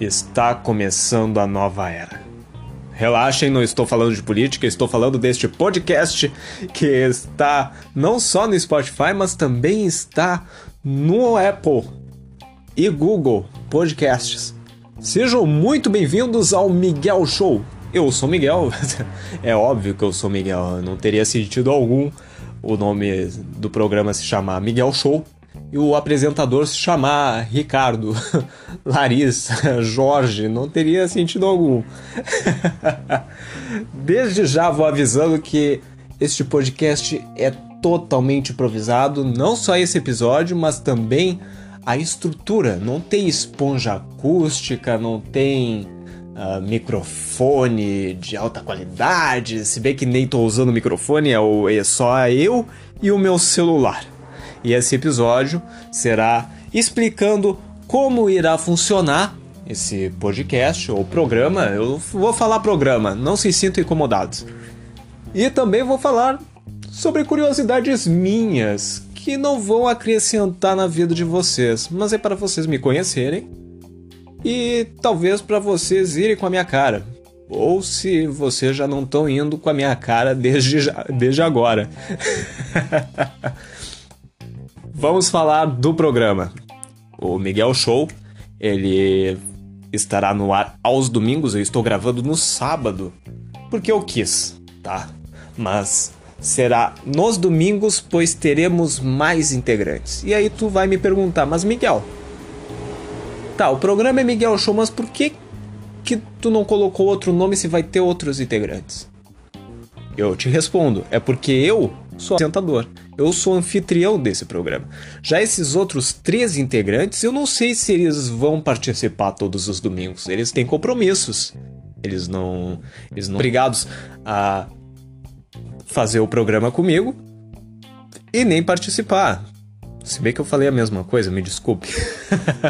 Está começando a nova era. Relaxem, não estou falando de política, estou falando deste podcast que está não só no Spotify, mas também está no Apple e Google Podcasts. Sejam muito bem-vindos ao Miguel Show. Eu sou Miguel, é óbvio que eu sou Miguel, não teria sentido algum o nome do programa se chamar Miguel Show e o apresentador se chamar Ricardo, Larissa, Jorge, não teria sentido algum. Desde já vou avisando que este podcast é totalmente improvisado, não só esse episódio, mas também a estrutura. Não tem esponja acústica, não tem uh, microfone de alta qualidade, se bem que nem estou usando microfone, é, o, é só eu e o meu celular e esse episódio será explicando como irá funcionar esse podcast ou programa. Eu vou falar programa, não se sintam incomodados. E também vou falar sobre curiosidades minhas que não vão acrescentar na vida de vocês, mas é para vocês me conhecerem e talvez para vocês irem com a minha cara. Ou se vocês já não estão indo com a minha cara desde, desde agora. Vamos falar do programa. O Miguel Show, ele estará no ar aos domingos, eu estou gravando no sábado, porque eu quis, tá? Mas será nos domingos, pois teremos mais integrantes. E aí tu vai me perguntar, mas Miguel, tá, o programa é Miguel Show, mas por que que tu não colocou outro nome se vai ter outros integrantes? Eu te respondo, é porque eu sou apresentador. Eu sou anfitrião desse programa. Já esses outros três integrantes, eu não sei se eles vão participar todos os domingos. Eles têm compromissos. Eles não, eles não obrigados a fazer o programa comigo e nem participar. Se bem que eu falei a mesma coisa, me desculpe.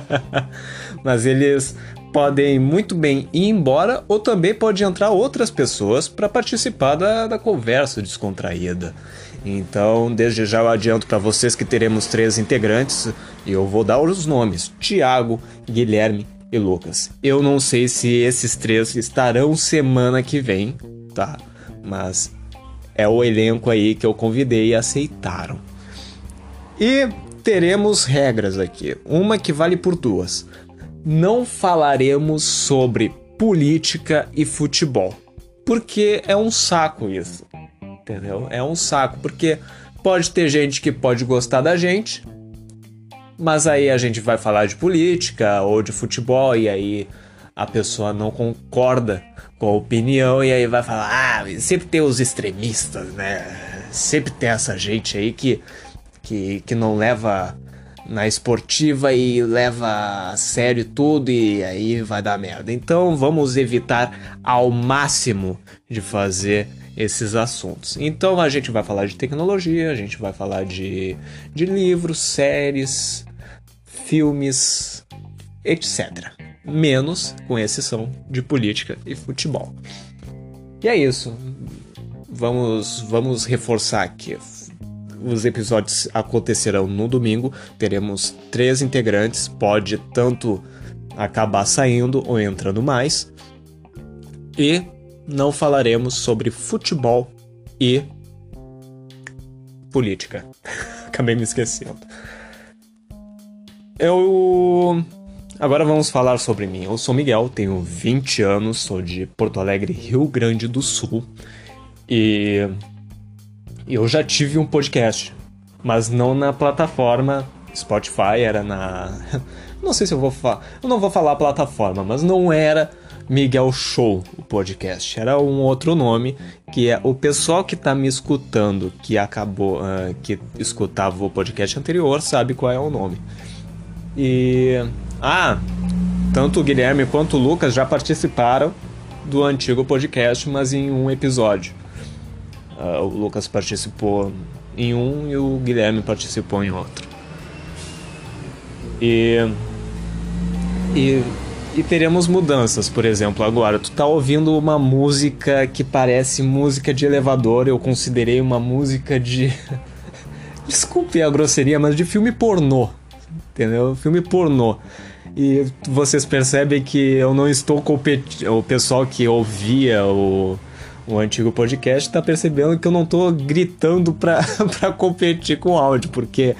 Mas eles podem muito bem ir embora ou também pode entrar outras pessoas para participar da, da conversa descontraída. Então, desde já eu adianto para vocês que teremos três integrantes e eu vou dar os nomes: Tiago, Guilherme e Lucas. Eu não sei se esses três estarão semana que vem, tá? Mas é o elenco aí que eu convidei e aceitaram. E teremos regras aqui, uma que vale por duas. Não falaremos sobre política e futebol, porque é um saco isso entendeu? É um saco, porque pode ter gente que pode gostar da gente, mas aí a gente vai falar de política ou de futebol e aí a pessoa não concorda com a opinião e aí vai falar, ah, sempre tem os extremistas, né? Sempre tem essa gente aí que, que, que não leva na esportiva e leva a sério tudo e aí vai dar merda. Então vamos evitar ao máximo de fazer esses assuntos. Então a gente vai falar de tecnologia, a gente vai falar de, de livros, séries, filmes, etc. Menos, com exceção, de política e futebol. E é isso. Vamos, vamos reforçar aqui. Os episódios acontecerão no domingo. Teremos três integrantes. Pode tanto acabar saindo ou entrando mais. E não falaremos sobre futebol e política. Acabei me esquecendo. Eu. Agora vamos falar sobre mim. Eu sou Miguel, tenho 20 anos, sou de Porto Alegre, Rio Grande do Sul. E. Eu já tive um podcast, mas não na plataforma Spotify, era na. Não sei se eu vou falar. Eu não vou falar plataforma, mas não era Miguel Show, o podcast. Era um outro nome que é o pessoal que está me escutando, que acabou, uh, que escutava o podcast anterior, sabe qual é o nome. E ah, tanto o Guilherme quanto o Lucas já participaram do antigo podcast, mas em um episódio. Uh, o Lucas participou em um e o Guilherme participou em outro. E e e teremos mudanças, por exemplo, agora tu tá ouvindo uma música que parece música de elevador, eu considerei uma música de desculpe a grosseria, mas de filme pornô. Entendeu? Filme pornô. E vocês percebem que eu não estou competindo. O pessoal que ouvia o, o antigo podcast está percebendo que eu não estou gritando para competir com o áudio, porque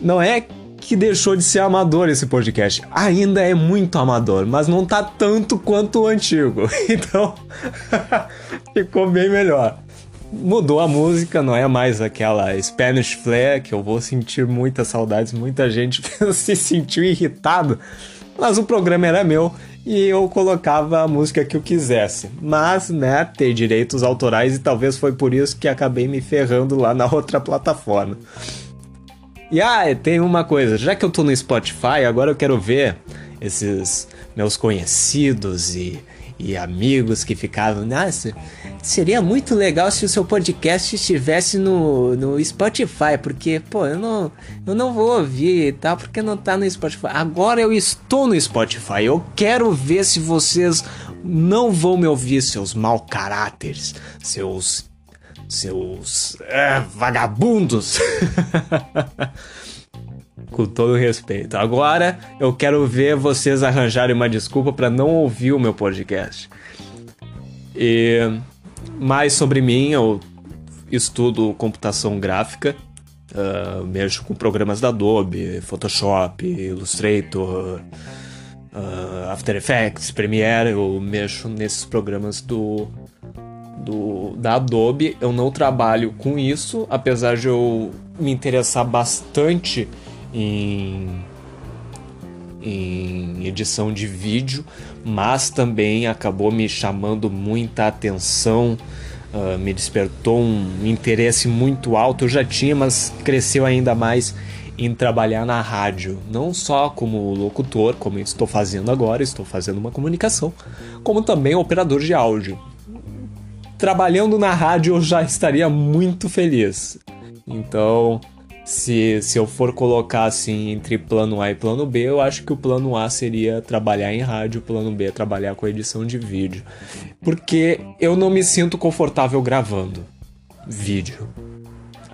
não é que deixou de ser amador esse podcast. Ainda é muito amador, mas não tá tanto quanto o antigo. Então, ficou bem melhor. Mudou a música, não é mais aquela Spanish Flair que eu vou sentir muitas saudades, muita gente se sentiu irritado. Mas o programa era meu e eu colocava a música que eu quisesse. Mas, né, ter direitos autorais e talvez foi por isso que acabei me ferrando lá na outra plataforma. E ah, tem uma coisa, já que eu tô no Spotify, agora eu quero ver esses meus conhecidos e, e amigos que ficavam, nossa, seria muito legal se o seu podcast estivesse no, no Spotify, porque, pô, eu não, eu não vou ouvir e tal, porque não tá no Spotify. Agora eu estou no Spotify, eu quero ver se vocês não vão me ouvir, seus mau caráteres, seus seus é, vagabundos. Com todo respeito. Agora eu quero ver vocês arranjarem uma desculpa para não ouvir o meu podcast. E mais sobre mim, eu estudo computação gráfica, uh, mexo com programas da Adobe, Photoshop, Illustrator, uh, After Effects, Premiere, eu mexo nesses programas do do, da Adobe. Eu não trabalho com isso, apesar de eu me interessar bastante em, em edição de vídeo, mas também acabou me chamando muita atenção. Uh, me despertou um interesse muito alto. Eu já tinha, mas cresceu ainda mais em trabalhar na rádio, não só como locutor, como estou fazendo agora, estou fazendo uma comunicação, como também operador de áudio trabalhando na rádio eu já estaria muito feliz. Então, se, se eu for colocar assim entre plano A e plano B, eu acho que o plano A seria trabalhar em rádio, o plano B é trabalhar com edição de vídeo. Porque eu não me sinto confortável gravando vídeo.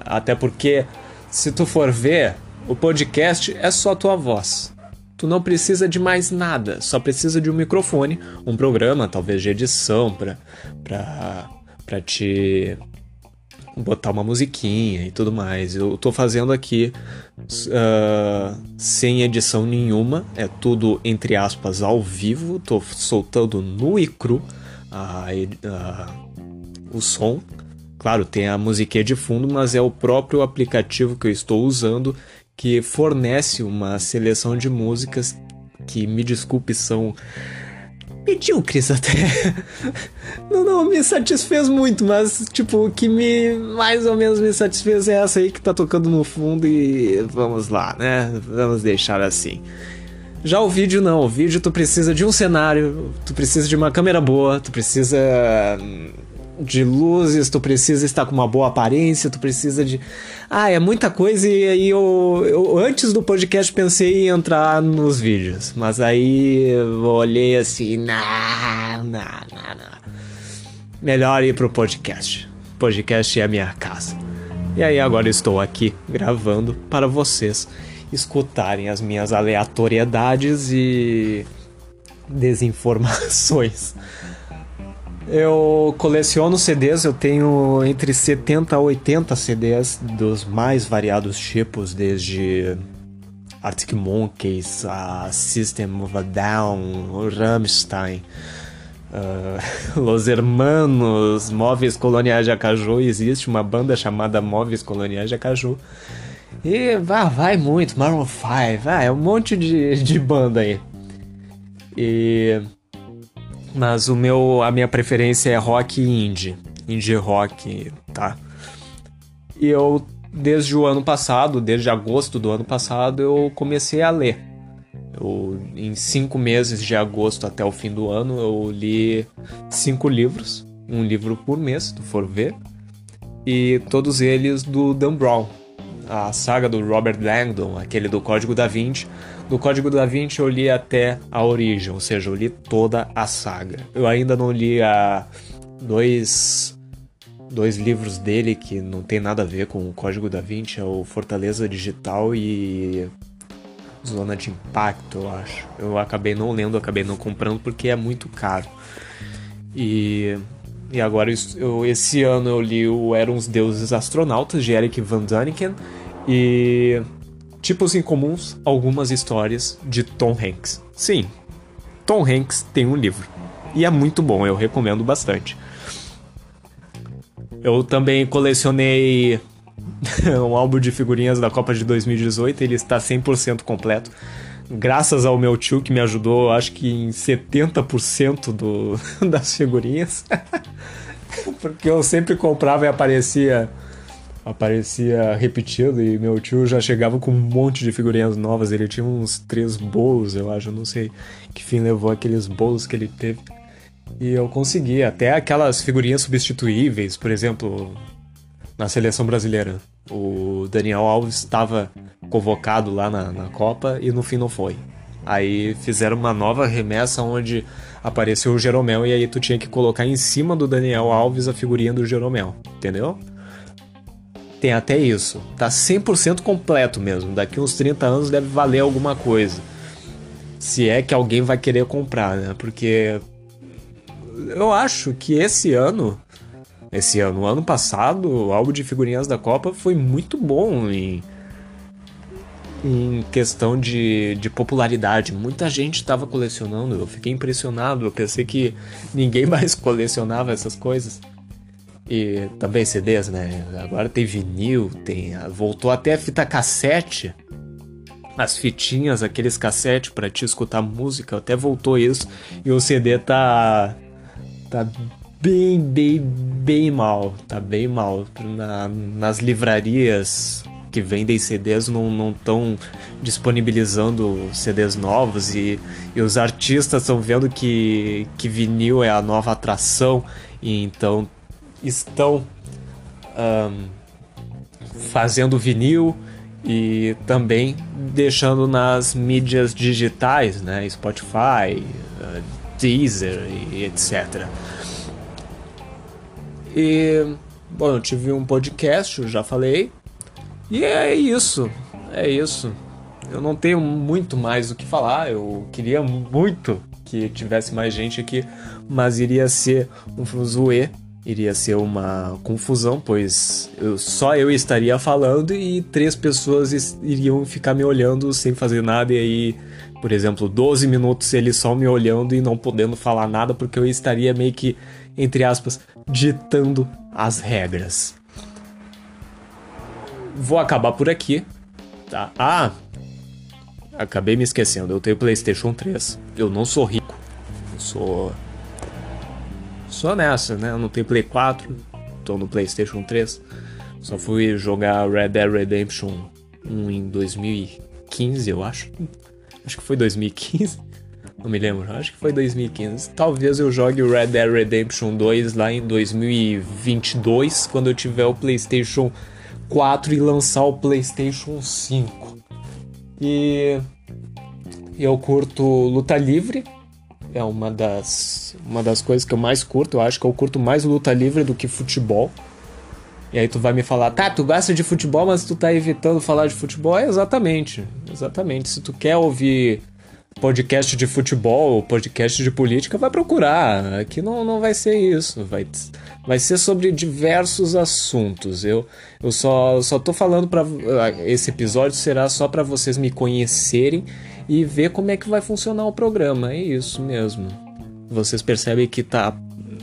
Até porque, se tu for ver, o podcast é só tua voz. Tu não precisa de mais nada, só precisa de um microfone, um programa, talvez de edição, para pra para te botar uma musiquinha e tudo mais. Eu tô fazendo aqui uh, sem edição nenhuma, é tudo entre aspas ao vivo, tô soltando nu e cru o som. Claro, tem a musiquinha de fundo, mas é o próprio aplicativo que eu estou usando que fornece uma seleção de músicas que, me desculpe, são medíocres até. não, não me satisfez muito, mas tipo, o que me mais ou menos me satisfez é essa aí que tá tocando no fundo e vamos lá, né? Vamos deixar assim. Já o vídeo não, o vídeo tu precisa de um cenário, tu precisa de uma câmera boa, tu precisa de luzes, tu precisa estar com uma boa aparência, tu precisa de. Ah, é muita coisa e aí eu, eu antes do podcast pensei em entrar nos vídeos, mas aí eu olhei assim, não, não, não, não. Melhor ir pro podcast. Podcast é a minha casa. E aí agora estou aqui gravando para vocês escutarem as minhas aleatoriedades e desinformações. Eu coleciono CDs, eu tenho entre 70 a 80 CDs dos mais variados tipos, desde Arctic Monkeys, a System of a Down, Rammstein, uh, Los Hermanos, Móveis Coloniais de Acaju. Existe uma banda chamada Móveis Coloniais de Acaju. E vai, vai muito, Maroon 5, vai, é um monte de, de banda aí. E mas o meu, a minha preferência é rock e indie. Indie rock, tá? E eu, desde o ano passado, desde agosto do ano passado, eu comecei a ler. Eu, em cinco meses de agosto até o fim do ano, eu li cinco livros. Um livro por mês, se tu for ver. E todos eles do Dan Brown. A saga do Robert Langdon, aquele do Código da Vinci do Código da Vinci eu li até a origem, ou seja, eu li toda a saga. Eu ainda não li a dois dois livros dele que não tem nada a ver com o Código da Vinci, é o Fortaleza Digital e Zona de Impacto, eu acho. Eu acabei não lendo, acabei não comprando porque é muito caro. E, e agora eu, esse ano eu li o Eram os Deuses Astronautas de Eric Van Daniken e Tipos Incomuns, algumas histórias de Tom Hanks. Sim, Tom Hanks tem um livro. E é muito bom, eu recomendo bastante. Eu também colecionei um álbum de figurinhas da Copa de 2018, ele está 100% completo. Graças ao meu tio que me ajudou, acho que em 70% do, das figurinhas. Porque eu sempre comprava e aparecia aparecia repetido e meu tio já chegava com um monte de figurinhas novas. Ele tinha uns três bolos, eu acho, eu não sei que fim levou aqueles bolos que ele teve. E eu consegui, até aquelas figurinhas substituíveis, por exemplo, na seleção brasileira. O Daniel Alves estava convocado lá na, na Copa e no fim não foi. Aí fizeram uma nova remessa onde apareceu o Jeromel e aí tu tinha que colocar em cima do Daniel Alves a figurinha do Jeromel, entendeu? Tem até isso. Tá 100% completo mesmo. Daqui uns 30 anos deve valer alguma coisa. Se é que alguém vai querer comprar, né? Porque eu acho que esse ano esse ano. Ano passado, o álbum de figurinhas da Copa foi muito bom em, em questão de, de popularidade. Muita gente estava colecionando, eu fiquei impressionado. Eu pensei que ninguém mais colecionava essas coisas. E também CDs, né? Agora tem vinil, tem voltou até a fita cassete. As fitinhas, aqueles cassete para te escutar música, até voltou isso. E o CD tá tá bem, bem, bem mal. Tá bem mal. Na, nas livrarias que vendem CDs não estão disponibilizando CDs novos e, e os artistas estão vendo que, que vinil é a nova atração e então estão um, fazendo vinil e também deixando nas mídias digitais, né, Spotify, Deezer e etc. E, bom, eu tive um podcast, eu já falei. E é isso. É isso. Eu não tenho muito mais o que falar. Eu queria muito que tivesse mais gente aqui, mas iria ser um zoe, iria ser uma confusão, pois eu, só eu estaria falando e três pessoas iriam ficar me olhando sem fazer nada, e aí, por exemplo, 12 minutos eles só me olhando e não podendo falar nada, porque eu estaria meio que entre aspas, ditando as regras. Vou acabar por aqui, tá? Ah, acabei me esquecendo, eu tenho PlayStation 3. Eu não sou rico. Eu sou só nessa, né? Eu não tenho Play 4, tô no PlayStation 3. Só fui jogar Red Dead Redemption 1 em 2015, eu acho. Acho que foi 2015. Não me lembro, acho que foi 2015. Talvez eu jogue o Red Dead Redemption 2 lá em 2022, quando eu tiver o PlayStation 4 e lançar o PlayStation 5. E eu curto luta livre, é uma das, uma das coisas que eu mais curto. Eu acho que eu curto mais luta livre do que futebol. E aí tu vai me falar, tá, tu gosta de futebol, mas tu tá evitando falar de futebol? É exatamente, exatamente. Se tu quer ouvir podcast de futebol, podcast de política, vai procurar. Aqui não, não vai ser isso. Vai, vai ser sobre diversos assuntos. Eu, eu só, só tô falando para Esse episódio será só para vocês me conhecerem e ver como é que vai funcionar o programa. É isso mesmo. Vocês percebem que tá.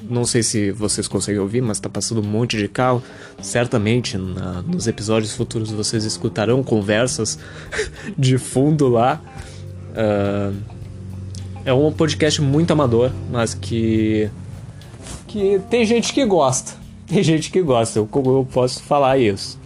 Não sei se vocês conseguem ouvir, mas tá passando um monte de carro. Certamente na, nos episódios futuros vocês escutarão conversas de fundo lá. Uh, é um podcast muito amador, mas que que tem gente que gosta. Tem gente que gosta, eu, eu posso falar isso.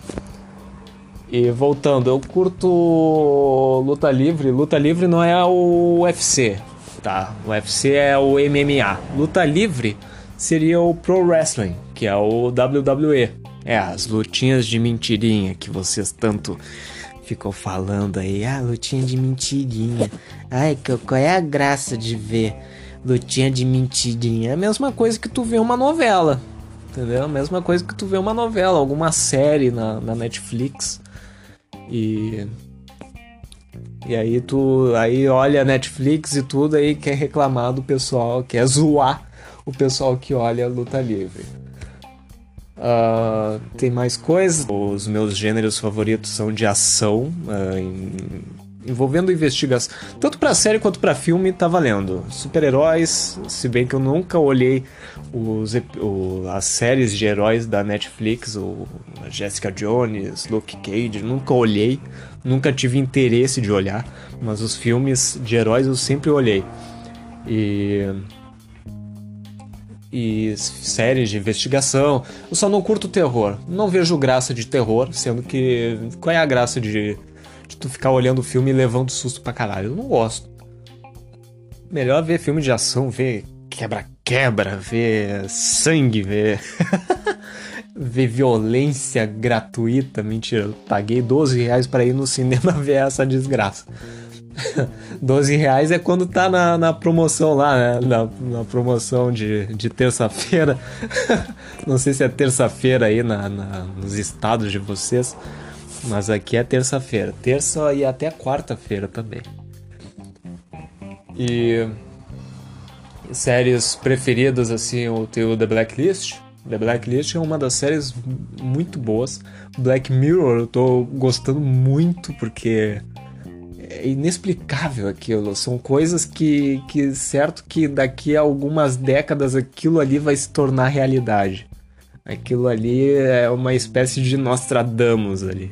E voltando, eu curto luta livre. Luta livre não é o UFC, tá? O UFC é o MMA. Luta livre seria o Pro Wrestling, que é o WWE. É, as lutinhas de mentirinha que vocês tanto ficou falando aí, ah, lutinha de mentirinha. Ai, qual é a graça de ver lutinha de mentirinha? É a mesma coisa que tu vê uma novela. Entendeu? A mesma coisa que tu vê uma novela, alguma série na, na Netflix. E. E aí tu aí olha a Netflix e tudo aí quer reclamar do pessoal, quer zoar o pessoal que olha luta livre. Uh, tem mais coisas. Os meus gêneros favoritos são de ação, uh, em, envolvendo investigação. Tanto pra série quanto pra filme tá valendo. Super-heróis, se bem que eu nunca olhei os, o, as séries de heróis da Netflix, o Jessica Jones, Luke Cage, nunca olhei, nunca tive interesse de olhar, mas os filmes de heróis eu sempre olhei. E e séries de investigação. Eu só não curto terror. Não vejo graça de terror, sendo que. Qual é a graça de, de tu ficar olhando o filme e levando susto pra caralho? Eu não gosto. Melhor ver filme de ação, ver quebra-quebra, ver sangue, ver. ver violência gratuita. Mentira, eu paguei 12 reais pra ir no cinema ver essa desgraça. 12 reais é quando tá na, na promoção lá, né? Na, na promoção de, de terça-feira. Não sei se é terça-feira aí na, na, nos estados de vocês. Mas aqui é terça-feira. Terça e até quarta-feira também. E séries preferidas, assim, eu tenho The Blacklist. The Blacklist é uma das séries muito boas. Black Mirror eu tô gostando muito porque é inexplicável aquilo. São coisas que, que, certo que daqui a algumas décadas aquilo ali vai se tornar realidade. Aquilo ali é uma espécie de Nostradamus ali.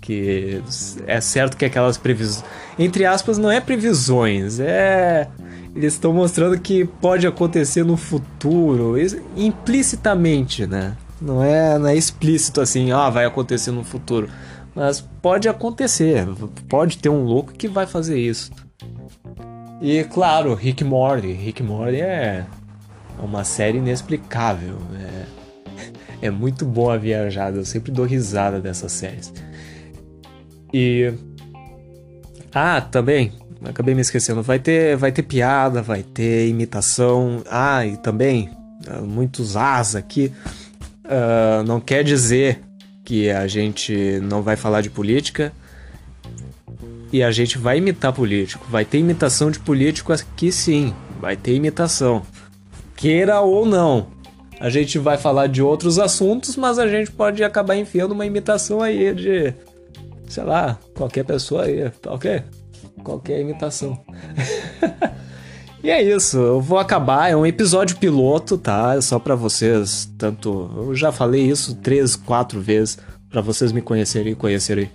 Que é certo que aquelas previsões. Entre aspas, não é previsões, é. Eles estão mostrando que pode acontecer no futuro, implicitamente, né? Não é, não é explícito assim, ah, vai acontecer no futuro mas pode acontecer, pode ter um louco que vai fazer isso. E claro, Rick Morty. Rick Morty é uma série inexplicável. É, é muito boa a viajada, eu sempre dou risada dessas séries. E. Ah, também, acabei me esquecendo. Vai ter, vai ter piada, vai ter imitação. Ah, e também, ah, muitos as aqui. Uh, não quer dizer que a gente não vai falar de política e a gente vai imitar político. Vai ter imitação de político aqui sim, vai ter imitação. Queira ou não. A gente vai falar de outros assuntos, mas a gente pode acabar enfiando uma imitação aí de, sei lá, qualquer pessoa aí, tá ok? Qualquer imitação. E é isso, eu vou acabar, é um episódio piloto, tá? É só para vocês, tanto, eu já falei isso três, quatro vezes para vocês me conhecerem e conhecerem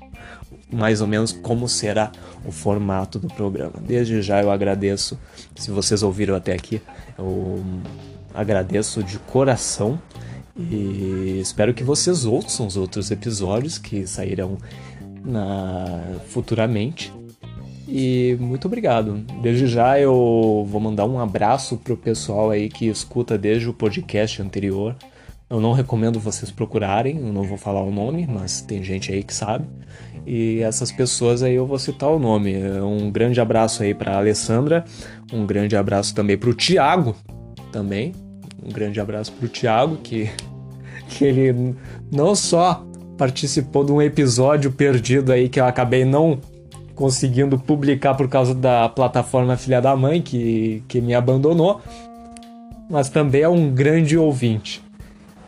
mais ou menos como será o formato do programa. Desde já eu agradeço se vocês ouviram até aqui, eu agradeço de coração e espero que vocês ouçam os outros episódios que sairão na, futuramente. E muito obrigado. Desde já eu vou mandar um abraço pro pessoal aí que escuta desde o podcast anterior. Eu não recomendo vocês procurarem, eu não vou falar o nome, mas tem gente aí que sabe. E essas pessoas aí eu vou citar o nome. Um grande abraço aí para Alessandra, um grande abraço também pro Tiago, também. Um grande abraço pro Tiago que que ele não só participou de um episódio perdido aí que eu acabei não conseguindo publicar por causa da plataforma Filha da Mãe, que, que me abandonou, mas também é um grande ouvinte.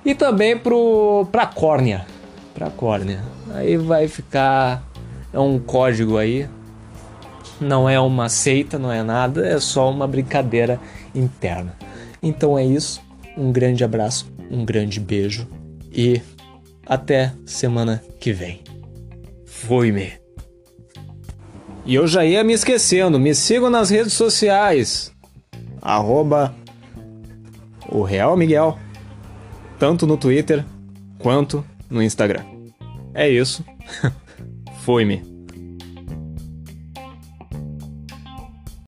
E também pro, pra córnea. Pra córnea. Aí vai ficar. É um código aí. Não é uma seita, não é nada, é só uma brincadeira interna. Então é isso. Um grande abraço, um grande beijo e até semana que vem. Fui-me. E eu já ia me esquecendo, me sigam nas redes sociais. Arroba o Real Miguel. Tanto no Twitter quanto no Instagram. É isso. Foi-me.